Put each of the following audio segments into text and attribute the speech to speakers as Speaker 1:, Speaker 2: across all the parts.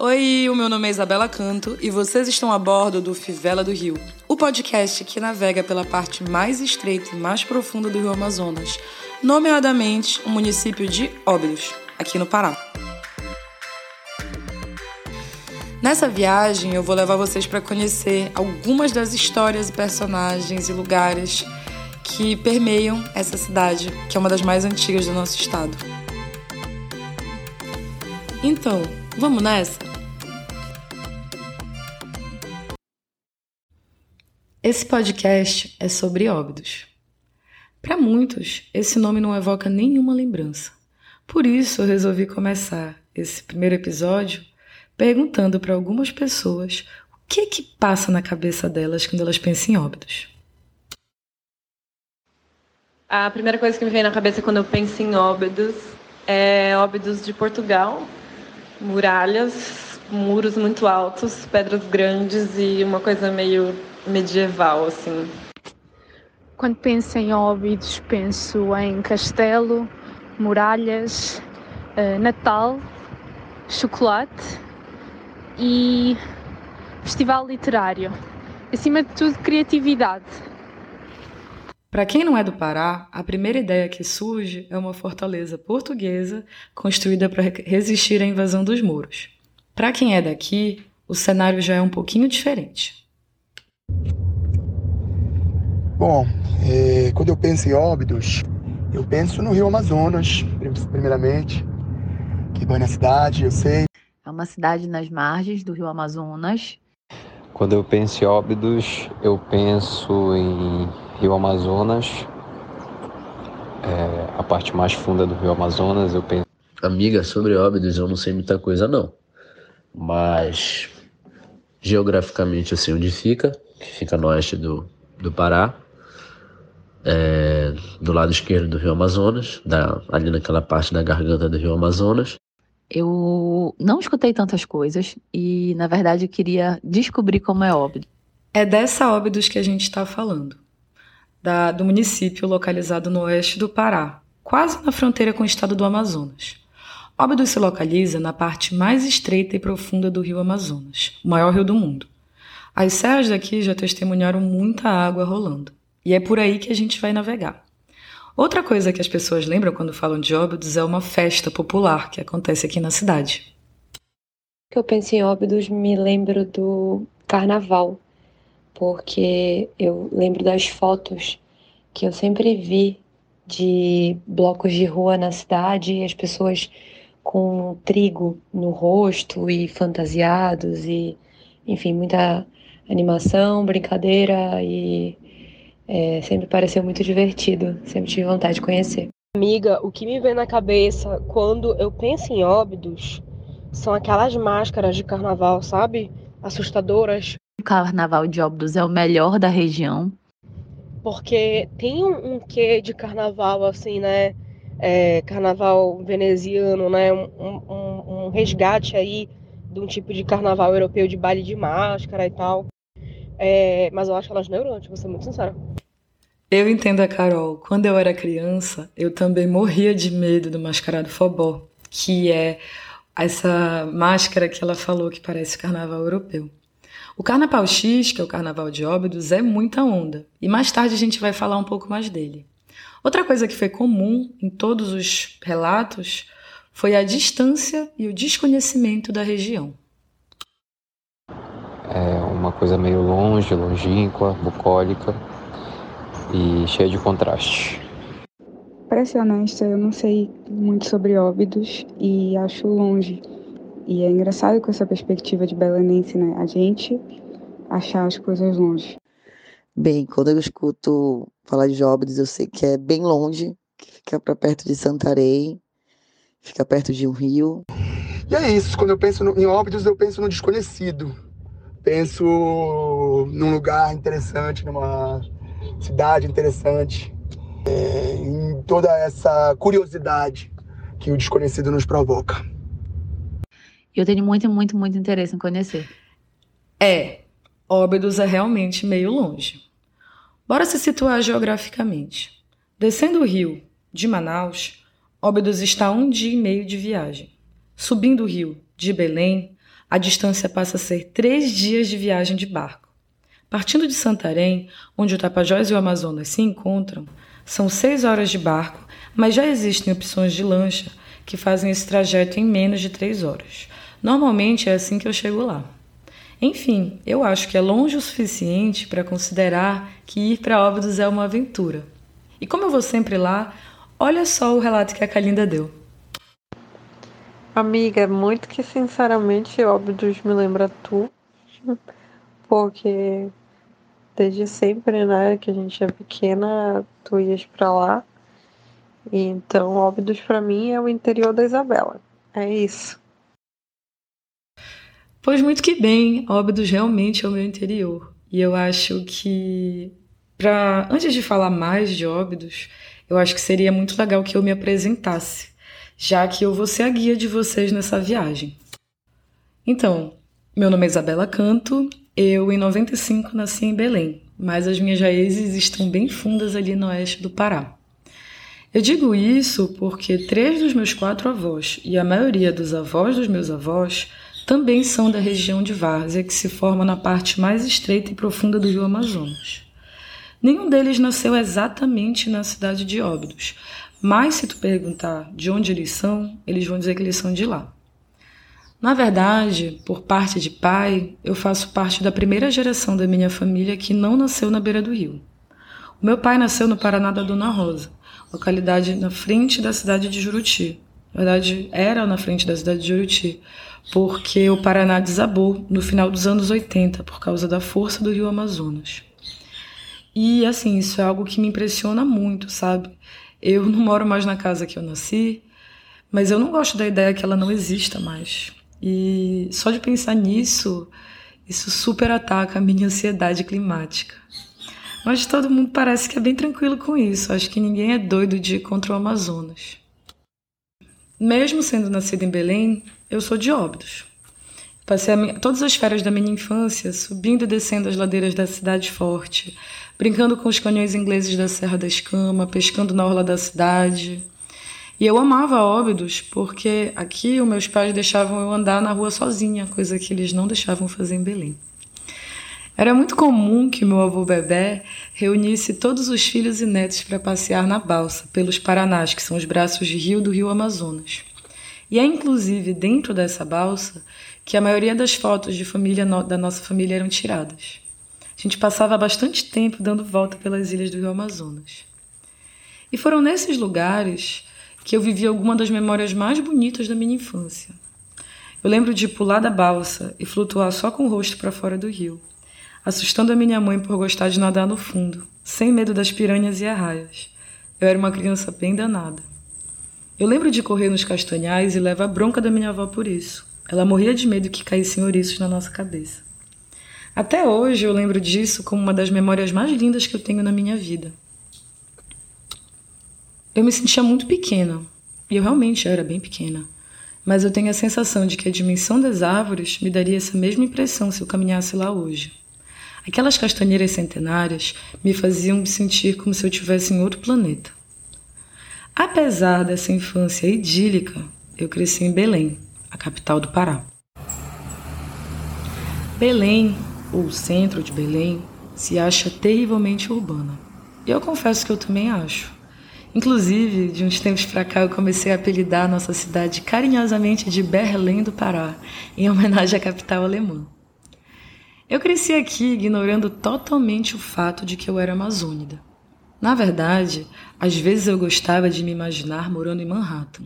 Speaker 1: Oi, o meu nome é Isabela Canto e vocês estão a bordo do Fivela do Rio, o podcast que navega pela parte mais estreita e mais profunda do Rio Amazonas, nomeadamente o município de Óbidos, aqui no Pará. Nessa viagem, eu vou levar vocês para conhecer algumas das histórias e personagens e lugares que permeiam essa cidade, que é uma das mais antigas do nosso estado. Então, vamos nessa? Esse podcast é sobre Óbidos. Para muitos, esse nome não evoca nenhuma lembrança. Por isso, eu resolvi começar esse primeiro episódio perguntando para algumas pessoas o que que passa na cabeça delas quando elas pensam em Óbidos.
Speaker 2: A primeira coisa que me vem na cabeça quando eu penso em Óbidos é Óbidos de Portugal, muralhas, muros muito altos, pedras grandes e uma coisa meio medieval, assim.
Speaker 3: Quando penso em Óbidos, penso em castelo, muralhas, uh, Natal, chocolate e festival literário. Acima de tudo, criatividade.
Speaker 1: Para quem não é do Pará, a primeira ideia que surge é uma fortaleza portuguesa construída para resistir à invasão dos mouros. Para quem é daqui, o cenário já é um pouquinho diferente.
Speaker 4: Bom, é, quando eu penso em Óbidos, eu penso no Rio Amazonas, primeiramente, que banha a cidade, eu sei.
Speaker 5: É uma cidade nas margens do Rio Amazonas.
Speaker 6: Quando eu penso em Óbidos, eu penso em Rio Amazonas, é, a parte mais funda do Rio Amazonas, eu penso.
Speaker 7: Amiga, sobre Óbidos eu não sei muita coisa não, mas geograficamente assim onde fica, que fica no oeste do, do Pará, é, do lado esquerdo do Rio Amazonas, da, ali naquela parte da garganta do Rio Amazonas.
Speaker 5: Eu não escutei tantas coisas e, na verdade, eu queria descobrir como é Óbidos.
Speaker 1: É dessa Óbidos que a gente está falando, da, do município localizado no oeste do Pará, quase na fronteira com o estado do Amazonas. Óbidos se localiza na parte mais estreita e profunda do rio Amazonas, o maior rio do mundo. As serras daqui já testemunharam muita água rolando, e é por aí que a gente vai navegar. Outra coisa que as pessoas lembram quando falam de Óbidos é uma festa popular que acontece aqui na cidade.
Speaker 8: Eu penso em Óbidos me lembro do carnaval, porque eu lembro das fotos que eu sempre vi de blocos de rua na cidade e as pessoas com trigo no rosto e fantasiados e enfim muita animação, brincadeira e é, sempre pareceu muito divertido, sempre tive vontade de conhecer.
Speaker 9: Amiga, o que me vem na cabeça quando eu penso em Óbidos são aquelas máscaras de carnaval, sabe? Assustadoras.
Speaker 5: O carnaval de Óbidos é o melhor da região.
Speaker 9: Porque tem um, um quê de carnaval, assim, né? É, carnaval veneziano, né? Um, um, um resgate aí de um tipo de carnaval europeu de baile de máscara e tal. É, mas eu acho elas neurantes, vou ser muito sincera.
Speaker 1: Eu entendo a Carol. Quando eu era criança, eu também morria de medo do mascarado fobó, que é essa máscara que ela falou que parece carnaval europeu. O Carnaval X, que é o Carnaval de Óbidos, é muita onda, e mais tarde a gente vai falar um pouco mais dele. Outra coisa que foi comum em todos os relatos foi a distância e o desconhecimento da região
Speaker 6: é uma coisa meio longe, longínqua, bucólica e cheia de contraste.
Speaker 10: Para ser honesta, eu não sei muito sobre óbidos e acho longe. E é engraçado com essa perspectiva de belenense, né? A gente achar as coisas longe.
Speaker 11: Bem, quando eu escuto falar de óbidos, eu sei que é bem longe, que fica para perto de Santarém, fica perto de um rio.
Speaker 4: E é isso, quando eu penso no, em óbidos, eu penso no desconhecido penso num lugar interessante, numa cidade interessante, é, em toda essa curiosidade que o desconhecido nos provoca.
Speaker 5: Eu tenho muito, muito, muito interesse em conhecer.
Speaker 1: É, Óbidos é realmente meio longe. Bora se situar geograficamente. Descendo o rio de Manaus, Óbidos está a um dia e meio de viagem. Subindo o rio de Belém, a distância passa a ser três dias de viagem de barco. Partindo de Santarém, onde o Tapajós e o Amazonas se encontram, são seis horas de barco, mas já existem opções de lancha que fazem esse trajeto em menos de três horas. Normalmente é assim que eu chego lá. Enfim, eu acho que é longe o suficiente para considerar que ir para Óbidos é uma aventura. E como eu vou sempre lá, olha só o relato que a Kalinda deu.
Speaker 12: Amiga, muito que sinceramente Óbidos me lembra tu, porque desde sempre, né, que a gente é pequena, tu ias para lá. E então, Óbidos para mim é o interior da Isabela. É isso.
Speaker 1: Pois muito que bem, Óbidos realmente é o meu interior. E eu acho que, pra, antes de falar mais de Óbidos, eu acho que seria muito legal que eu me apresentasse, já que eu vou ser a guia de vocês nessa viagem. Então, meu nome é Isabela Canto, eu em 95 nasci em Belém, mas as minhas raízes estão bem fundas ali no oeste do Pará. Eu digo isso porque três dos meus quatro avós e a maioria dos avós dos meus avós também são da região de Várzea, que se forma na parte mais estreita e profunda do rio Amazonas. Nenhum deles nasceu exatamente na cidade de Óbidos, mas se tu perguntar de onde eles são, eles vão dizer que eles são de lá. Na verdade, por parte de pai, eu faço parte da primeira geração da minha família que não nasceu na beira do rio. O meu pai nasceu no Paraná da Dona Rosa, localidade na frente da cidade de Juruti. Na verdade, era na frente da cidade de Juruti, porque o Paraná desabou no final dos anos 80 por causa da força do rio Amazonas. E assim, isso é algo que me impressiona muito, sabe? Eu não moro mais na casa que eu nasci, mas eu não gosto da ideia que ela não exista mais. E só de pensar nisso, isso super ataca a minha ansiedade climática. Mas todo mundo parece que é bem tranquilo com isso. Acho que ninguém é doido de ir contra o Amazonas. Mesmo sendo nascida em Belém, eu sou de Óbidos. Passei minha, todas as férias da minha infância subindo e descendo as ladeiras da cidade forte, brincando com os canhões ingleses da Serra da Escama, pescando na orla da cidade. E eu amava Óbidos porque aqui os meus pais deixavam eu andar na rua sozinha, coisa que eles não deixavam fazer em Belém. Era muito comum que meu avô Bebé reunisse todos os filhos e netos para passear na balsa pelos Paranás, que são os braços de rio do rio Amazonas. E é inclusive dentro dessa balsa que a maioria das fotos de família da nossa família eram tiradas. A gente passava bastante tempo dando volta pelas ilhas do Rio Amazonas. E foram nesses lugares que eu vivi alguma das memórias mais bonitas da minha infância. Eu lembro de pular da balsa e flutuar só com o rosto para fora do rio, assustando a minha mãe por gostar de nadar no fundo, sem medo das piranhas e arraias. Eu era uma criança bem danada. Eu lembro de correr nos castanhais e levar bronca da minha avó por isso. Ela morria de medo que caíssem ouriços na nossa cabeça. Até hoje eu lembro disso como uma das memórias mais lindas que eu tenho na minha vida. Eu me sentia muito pequena, e eu realmente era bem pequena, mas eu tenho a sensação de que a dimensão das árvores me daria essa mesma impressão se eu caminhasse lá hoje. Aquelas castanheiras centenárias me faziam me sentir como se eu estivesse em outro planeta. Apesar dessa infância idílica, eu cresci em Belém, a capital do Pará. Belém, ou centro de Belém, se acha terrivelmente urbana. E eu confesso que eu também acho. Inclusive, de uns tempos para cá, eu comecei a apelidar a nossa cidade carinhosamente de Berlim do Pará, em homenagem à capital alemã. Eu cresci aqui ignorando totalmente o fato de que eu era amazônida. Na verdade, às vezes eu gostava de me imaginar morando em Manhattan.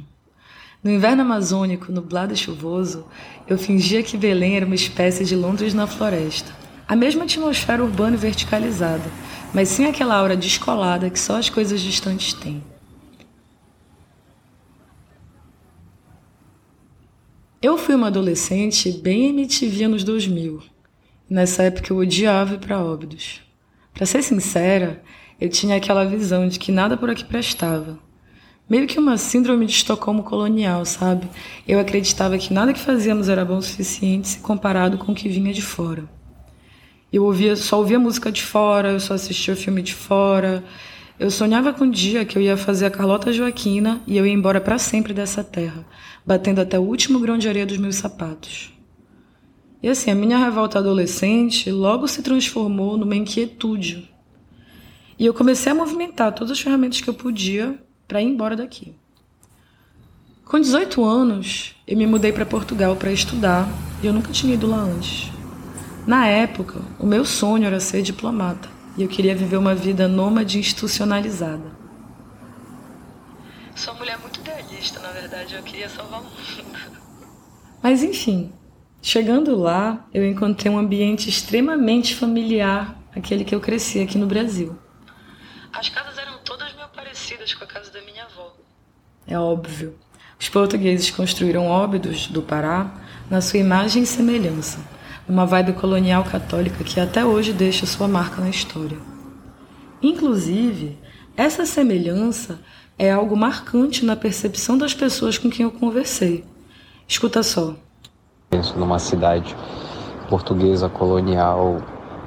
Speaker 1: No inverno amazônico, nublado e chuvoso, eu fingia que Belém era uma espécie de Londres na floresta. A mesma atmosfera urbana e verticalizada, mas sem aquela aura descolada que só as coisas distantes têm. Eu fui uma adolescente bem MTV nos 2000. Nessa época eu odiava ir para Óbidos. Para ser sincera, eu tinha aquela visão de que nada por aqui prestava. Meio que uma síndrome de Estocolmo colonial, sabe? Eu acreditava que nada que fazíamos era bom o suficiente se comparado com o que vinha de fora. Eu ouvia, só ouvia música de fora, eu só assistia filme de fora. Eu sonhava com um dia que eu ia fazer a Carlota Joaquina e eu ia embora para sempre dessa terra, batendo até o último grão de areia dos meus sapatos. E assim, a minha revolta adolescente logo se transformou numa inquietude. E eu comecei a movimentar todas as ferramentas que eu podia para ir embora daqui. Com 18 anos, eu me mudei para Portugal para estudar e eu nunca tinha ido lá antes. Na época, o meu sonho era ser diplomata e eu queria viver uma vida nômade institucionalizada. Sou uma mulher muito idealista, na verdade, eu queria salvar o mundo. Mas enfim, chegando lá, eu encontrei um ambiente extremamente familiar, aquele que eu cresci aqui no Brasil. As casas eram todas meio parecidas com a casa da minha avó. É óbvio. Os portugueses construíram Óbidos do Pará na sua imagem e semelhança, uma vibe colonial católica que até hoje deixa sua marca na história. Inclusive, essa semelhança é algo marcante na percepção das pessoas com quem eu conversei. Escuta só.
Speaker 6: Penso numa cidade portuguesa colonial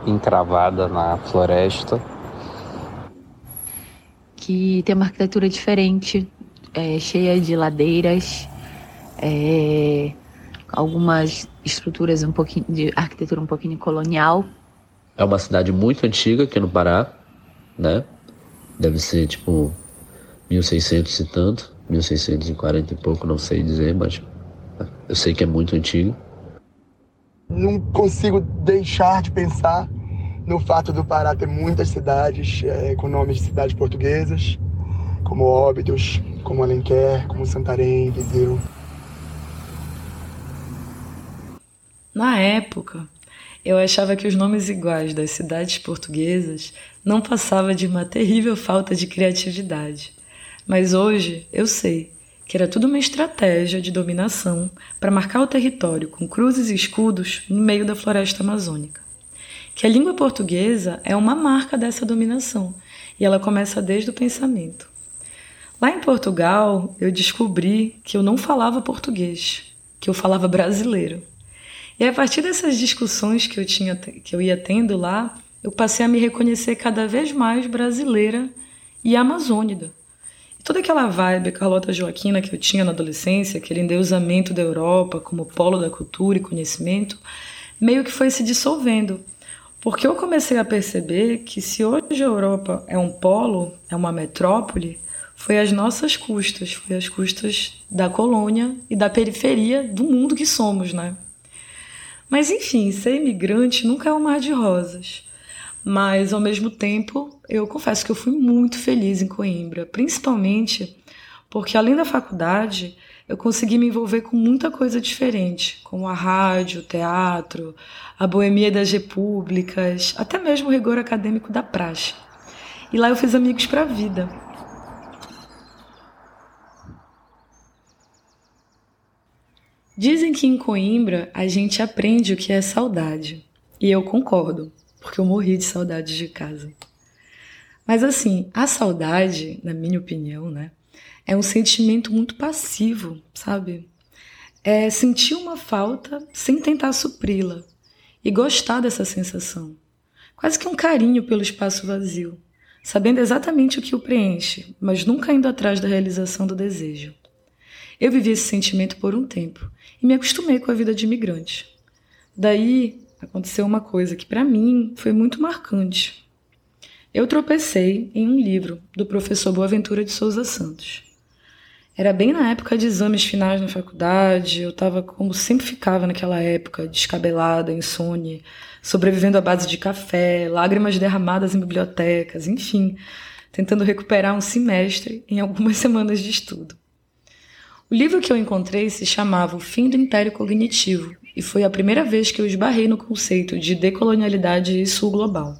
Speaker 6: encravada na floresta.
Speaker 5: Que tem uma arquitetura diferente, é, cheia de ladeiras, é, algumas estruturas um pouquinho de arquitetura um pouquinho colonial.
Speaker 7: É uma cidade muito antiga aqui no Pará, né? Deve ser tipo 1600 e tanto, 1640 e pouco, não sei dizer, mas eu sei que é muito antigo.
Speaker 4: Não consigo deixar de pensar no fato do Pará ter muitas cidades é, com nomes de cidades portuguesas, como Óbidos, como Alenquer, como Santarém, Viseu.
Speaker 1: Na época, eu achava que os nomes iguais das cidades portuguesas não passava de uma terrível falta de criatividade. Mas hoje eu sei que era tudo uma estratégia de dominação para marcar o território com cruzes e escudos no meio da floresta amazônica. Que a língua portuguesa é uma marca dessa dominação e ela começa desde o pensamento. Lá em Portugal, eu descobri que eu não falava português, que eu falava brasileiro. E a partir dessas discussões que eu tinha que eu ia tendo lá, eu passei a me reconhecer cada vez mais brasileira e amazônida toda aquela vibe Carlota Joaquina que eu tinha na adolescência, aquele endeusamento da Europa como polo da cultura e conhecimento, meio que foi se dissolvendo. Porque eu comecei a perceber que se hoje a Europa é um polo, é uma metrópole, foi às nossas custas, foi às custas da colônia e da periferia do mundo que somos, né? Mas enfim, ser imigrante nunca é um mar de rosas. Mas, ao mesmo tempo, eu confesso que eu fui muito feliz em Coimbra, principalmente porque, além da faculdade, eu consegui me envolver com muita coisa diferente, como a rádio, o teatro, a boemia das repúblicas, até mesmo o rigor acadêmico da praxe. E lá eu fiz amigos para a vida. Dizem que em Coimbra a gente aprende o que é saudade. E eu concordo porque eu morri de saudade de casa. Mas assim, a saudade, na minha opinião, né, é um sentimento muito passivo, sabe? É sentir uma falta sem tentar supri-la e gostar dessa sensação. Quase que um carinho pelo espaço vazio, sabendo exatamente o que o preenche, mas nunca indo atrás da realização do desejo. Eu vivi esse sentimento por um tempo e me acostumei com a vida de imigrante. Daí aconteceu uma coisa que para mim foi muito marcante. Eu tropecei em um livro do professor Boaventura de Souza Santos. Era bem na época de exames finais na faculdade, eu estava como sempre ficava naquela época, descabelada, insônia, sobrevivendo à base de café, lágrimas derramadas em bibliotecas, enfim, tentando recuperar um semestre em algumas semanas de estudo. O livro que eu encontrei se chamava O Fim do Império Cognitivo e foi a primeira vez que eu esbarrei no conceito de decolonialidade e sul global.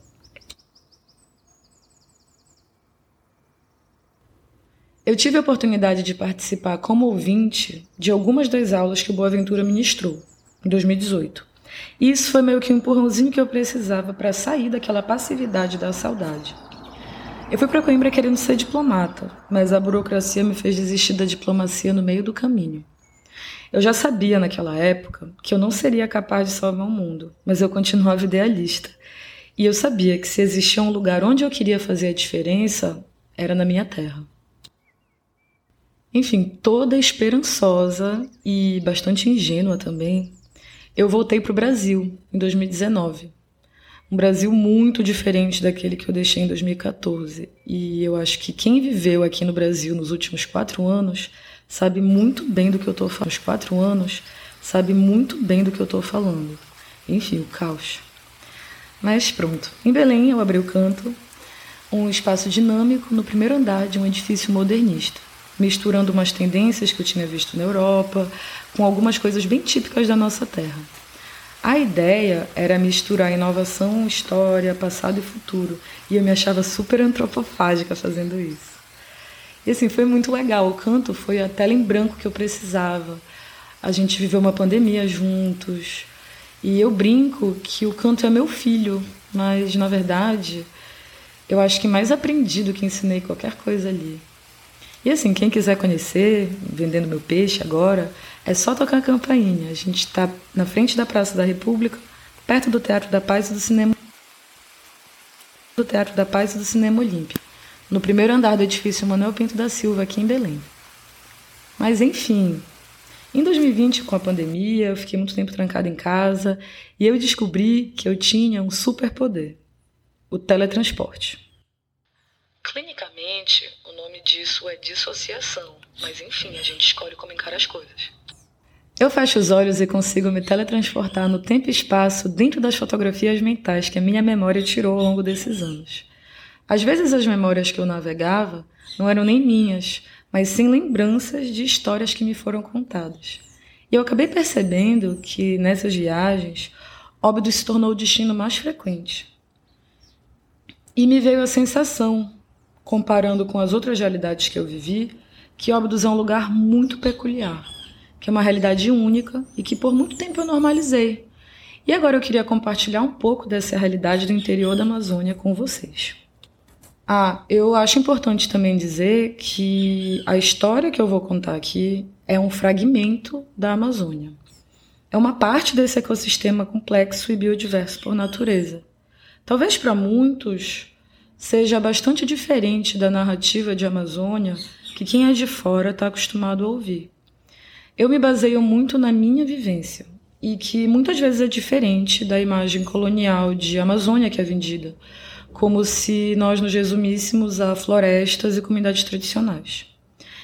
Speaker 1: Eu tive a oportunidade de participar como ouvinte de algumas das aulas que o Boaventura ministrou, em 2018. E isso foi meio que um empurrãozinho que eu precisava para sair daquela passividade da saudade. Eu fui para Coimbra querendo ser diplomata, mas a burocracia me fez desistir da diplomacia no meio do caminho. Eu já sabia naquela época que eu não seria capaz de salvar o mundo, mas eu continuava idealista. E eu sabia que se existia um lugar onde eu queria fazer a diferença, era na minha terra. Enfim, toda esperançosa e bastante ingênua também, eu voltei para o Brasil em 2019. Um Brasil muito diferente daquele que eu deixei em 2014. E eu acho que quem viveu aqui no Brasil nos últimos quatro anos sabe muito bem do que eu estou falando. Os quatro anos sabe muito bem do que eu estou falando. Enfim, o caos. Mas pronto. Em Belém, eu abri o canto, um espaço dinâmico no primeiro andar de um edifício modernista, misturando umas tendências que eu tinha visto na Europa com algumas coisas bem típicas da nossa terra. A ideia era misturar inovação, história, passado e futuro, e eu me achava super antropofágica fazendo isso. E assim, foi muito legal. O canto foi a tela em branco que eu precisava. A gente viveu uma pandemia juntos. E eu brinco que o canto é meu filho, mas na verdade, eu acho que mais aprendi do que ensinei qualquer coisa ali. E assim, quem quiser conhecer, vendendo meu peixe agora, é só tocar a campainha. A gente está na frente da Praça da República, perto do Teatro da Paz e do Cinema do Teatro da Paz e do Cinema Olímpico, no primeiro andar do edifício Manuel Pinto da Silva, aqui em Belém. Mas enfim, em 2020, com a pandemia, eu fiquei muito tempo trancada em casa e eu descobri que eu tinha um superpoder: o teletransporte. Clinicamente, o nome disso é dissociação, mas enfim, a gente escolhe como encara as coisas. Eu fecho os olhos e consigo me teletransportar no tempo e espaço dentro das fotografias mentais que a minha memória tirou ao longo desses anos. Às vezes as memórias que eu navegava não eram nem minhas, mas sim lembranças de histórias que me foram contadas. E eu acabei percebendo que nessas viagens, Óbidos se tornou o destino mais frequente. E me veio a sensação, comparando com as outras realidades que eu vivi, que Óbidos é um lugar muito peculiar que é uma realidade única e que por muito tempo eu normalizei. E agora eu queria compartilhar um pouco dessa realidade do interior da Amazônia com vocês. Ah, eu acho importante também dizer que a história que eu vou contar aqui é um fragmento da Amazônia. É uma parte desse ecossistema complexo e biodiverso por natureza. Talvez para muitos seja bastante diferente da narrativa de Amazônia que quem é de fora está acostumado a ouvir. Eu me baseio muito na minha vivência e que muitas vezes é diferente da imagem colonial de Amazônia que é vendida, como se nós nos resumíssemos a florestas e comunidades tradicionais.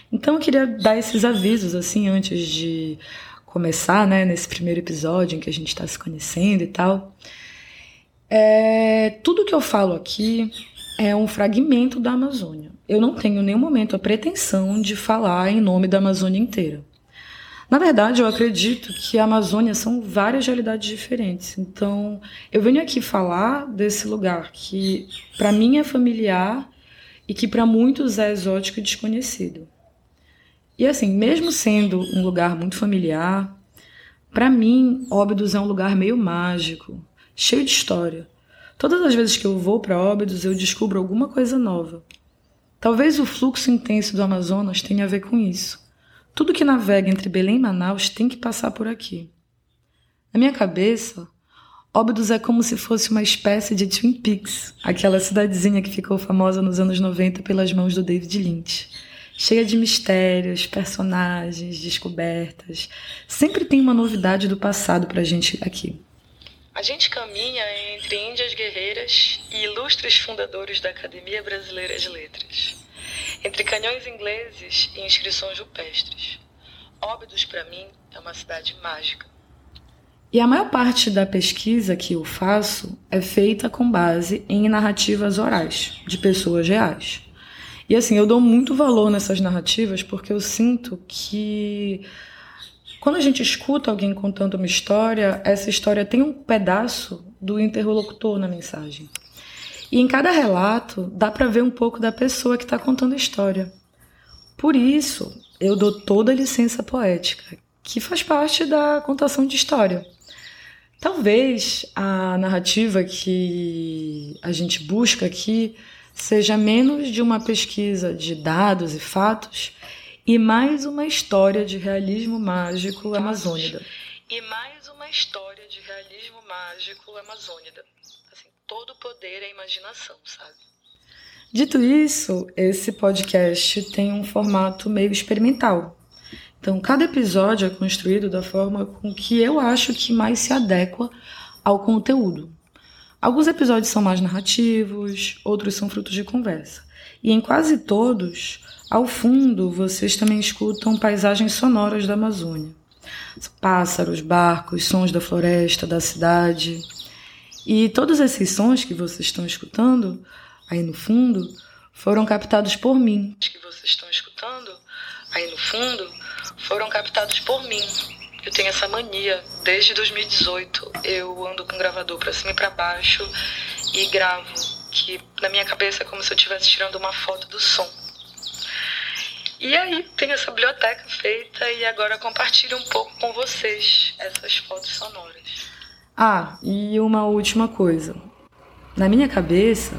Speaker 1: Então eu queria dar esses avisos assim antes de começar, né, nesse primeiro episódio em que a gente está se conhecendo e tal. É, tudo que eu falo aqui é um fragmento da Amazônia. Eu não tenho em nenhum momento a pretensão de falar em nome da Amazônia inteira. Na verdade, eu acredito que a Amazônia são várias realidades diferentes. Então, eu venho aqui falar desse lugar que para mim é familiar e que para muitos é exótico e desconhecido. E assim, mesmo sendo um lugar muito familiar, para mim, Óbidos é um lugar meio mágico, cheio de história. Todas as vezes que eu vou para Óbidos, eu descubro alguma coisa nova. Talvez o fluxo intenso do Amazonas tenha a ver com isso. Tudo que navega entre Belém e Manaus tem que passar por aqui. Na minha cabeça, Óbidos é como se fosse uma espécie de Twin Peaks, aquela cidadezinha que ficou famosa nos anos 90 pelas mãos do David Lynch. Cheia de mistérios, personagens, descobertas. Sempre tem uma novidade do passado pra gente aqui. A gente caminha entre índias guerreiras e ilustres fundadores da Academia Brasileira de Letras entre canhões ingleses e inscrições rupestres. Óbidos, para mim, é uma cidade mágica. E a maior parte da pesquisa que eu faço é feita com base em narrativas orais, de pessoas reais. E assim, eu dou muito valor nessas narrativas porque eu sinto que quando a gente escuta alguém contando uma história, essa história tem um pedaço do interlocutor na mensagem. E em cada relato dá para ver um pouco da pessoa que está contando a história. Por isso, eu dou toda a licença poética, que faz parte da contação de história. Talvez a narrativa que a gente busca aqui seja menos de uma pesquisa de dados e fatos e mais uma história de realismo mágico amazônida. E mais uma história de realismo mágico amazônida todo o poder é imaginação, sabe? Dito isso, esse podcast tem um formato meio experimental, Então, cada episódio é construído da forma com que eu acho que mais se adequa ao conteúdo. Alguns episódios são mais narrativos, outros são frutos de conversa. E em quase todos, ao fundo, vocês também escutam paisagens sonoras da Amazônia. Pássaros, barcos, sons da floresta, da cidade. E todos esses sons que vocês estão escutando aí no fundo foram captados por mim. Que vocês estão escutando aí no fundo foram captados por mim. Eu tenho essa mania desde 2018. Eu ando com um gravador para cima e para baixo e gravo, que na minha cabeça é como se eu estivesse tirando uma foto do som. E aí tem essa biblioteca feita e agora compartilho um pouco com vocês essas fotos sonoras. Ah, e uma última coisa. Na minha cabeça,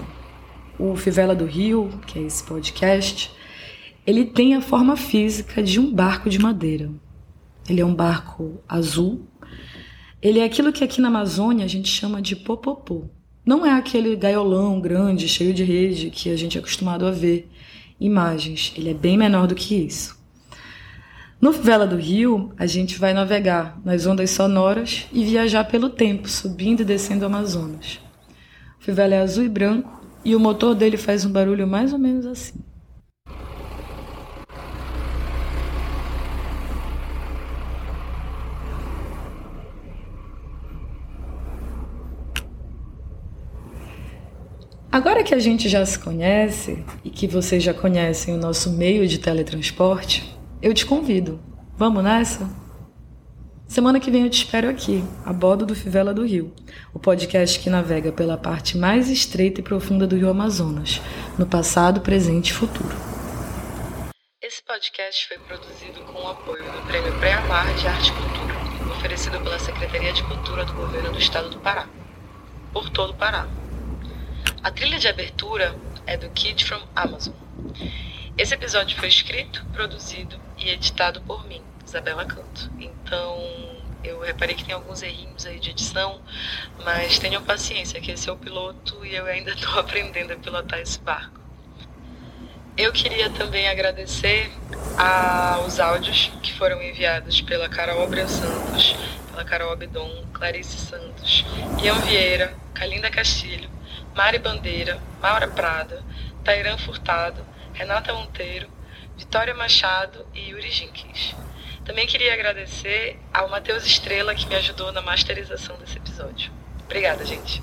Speaker 1: o Fivela do Rio, que é esse podcast, ele tem a forma física de um barco de madeira. Ele é um barco azul. Ele é aquilo que aqui na Amazônia a gente chama de popopô. Não é aquele gaiolão grande, cheio de rede que a gente é acostumado a ver imagens. Ele é bem menor do que isso. No Vela do Rio, a gente vai navegar nas ondas sonoras e viajar pelo tempo, subindo e descendo o Amazonas. O Fivela é azul e branco e o motor dele faz um barulho mais ou menos assim. Agora que a gente já se conhece e que vocês já conhecem o nosso meio de teletransporte, eu te convido. Vamos nessa? Semana que vem eu te espero aqui, a bordo do Fivela do Rio, o podcast que navega pela parte mais estreita e profunda do Rio Amazonas, no passado, presente e futuro. Esse podcast foi produzido com o apoio do Prêmio Pré-Amar de Arte e Cultura, oferecido pela Secretaria de Cultura do Governo do Estado do Pará, por todo o Pará. A trilha de abertura é do Kid from Amazon. Esse episódio foi escrito, produzido e editado por mim, Isabela Canto. Então, eu reparei que tem alguns errinhos aí de edição, mas tenham paciência, que esse é o piloto e eu ainda estou aprendendo a pilotar esse barco. Eu queria também agradecer aos áudios que foram enviados pela Carol Abreu Santos, pela Carol Abdon, Clarice Santos, Ian Vieira, Calinda Castilho, Mari Bandeira, Maura Prada, Tairan Furtado, Renata Monteiro, Vitória Machado e Yuri Jenkins. Também queria agradecer ao Matheus Estrela que me ajudou na masterização desse episódio. Obrigada, gente.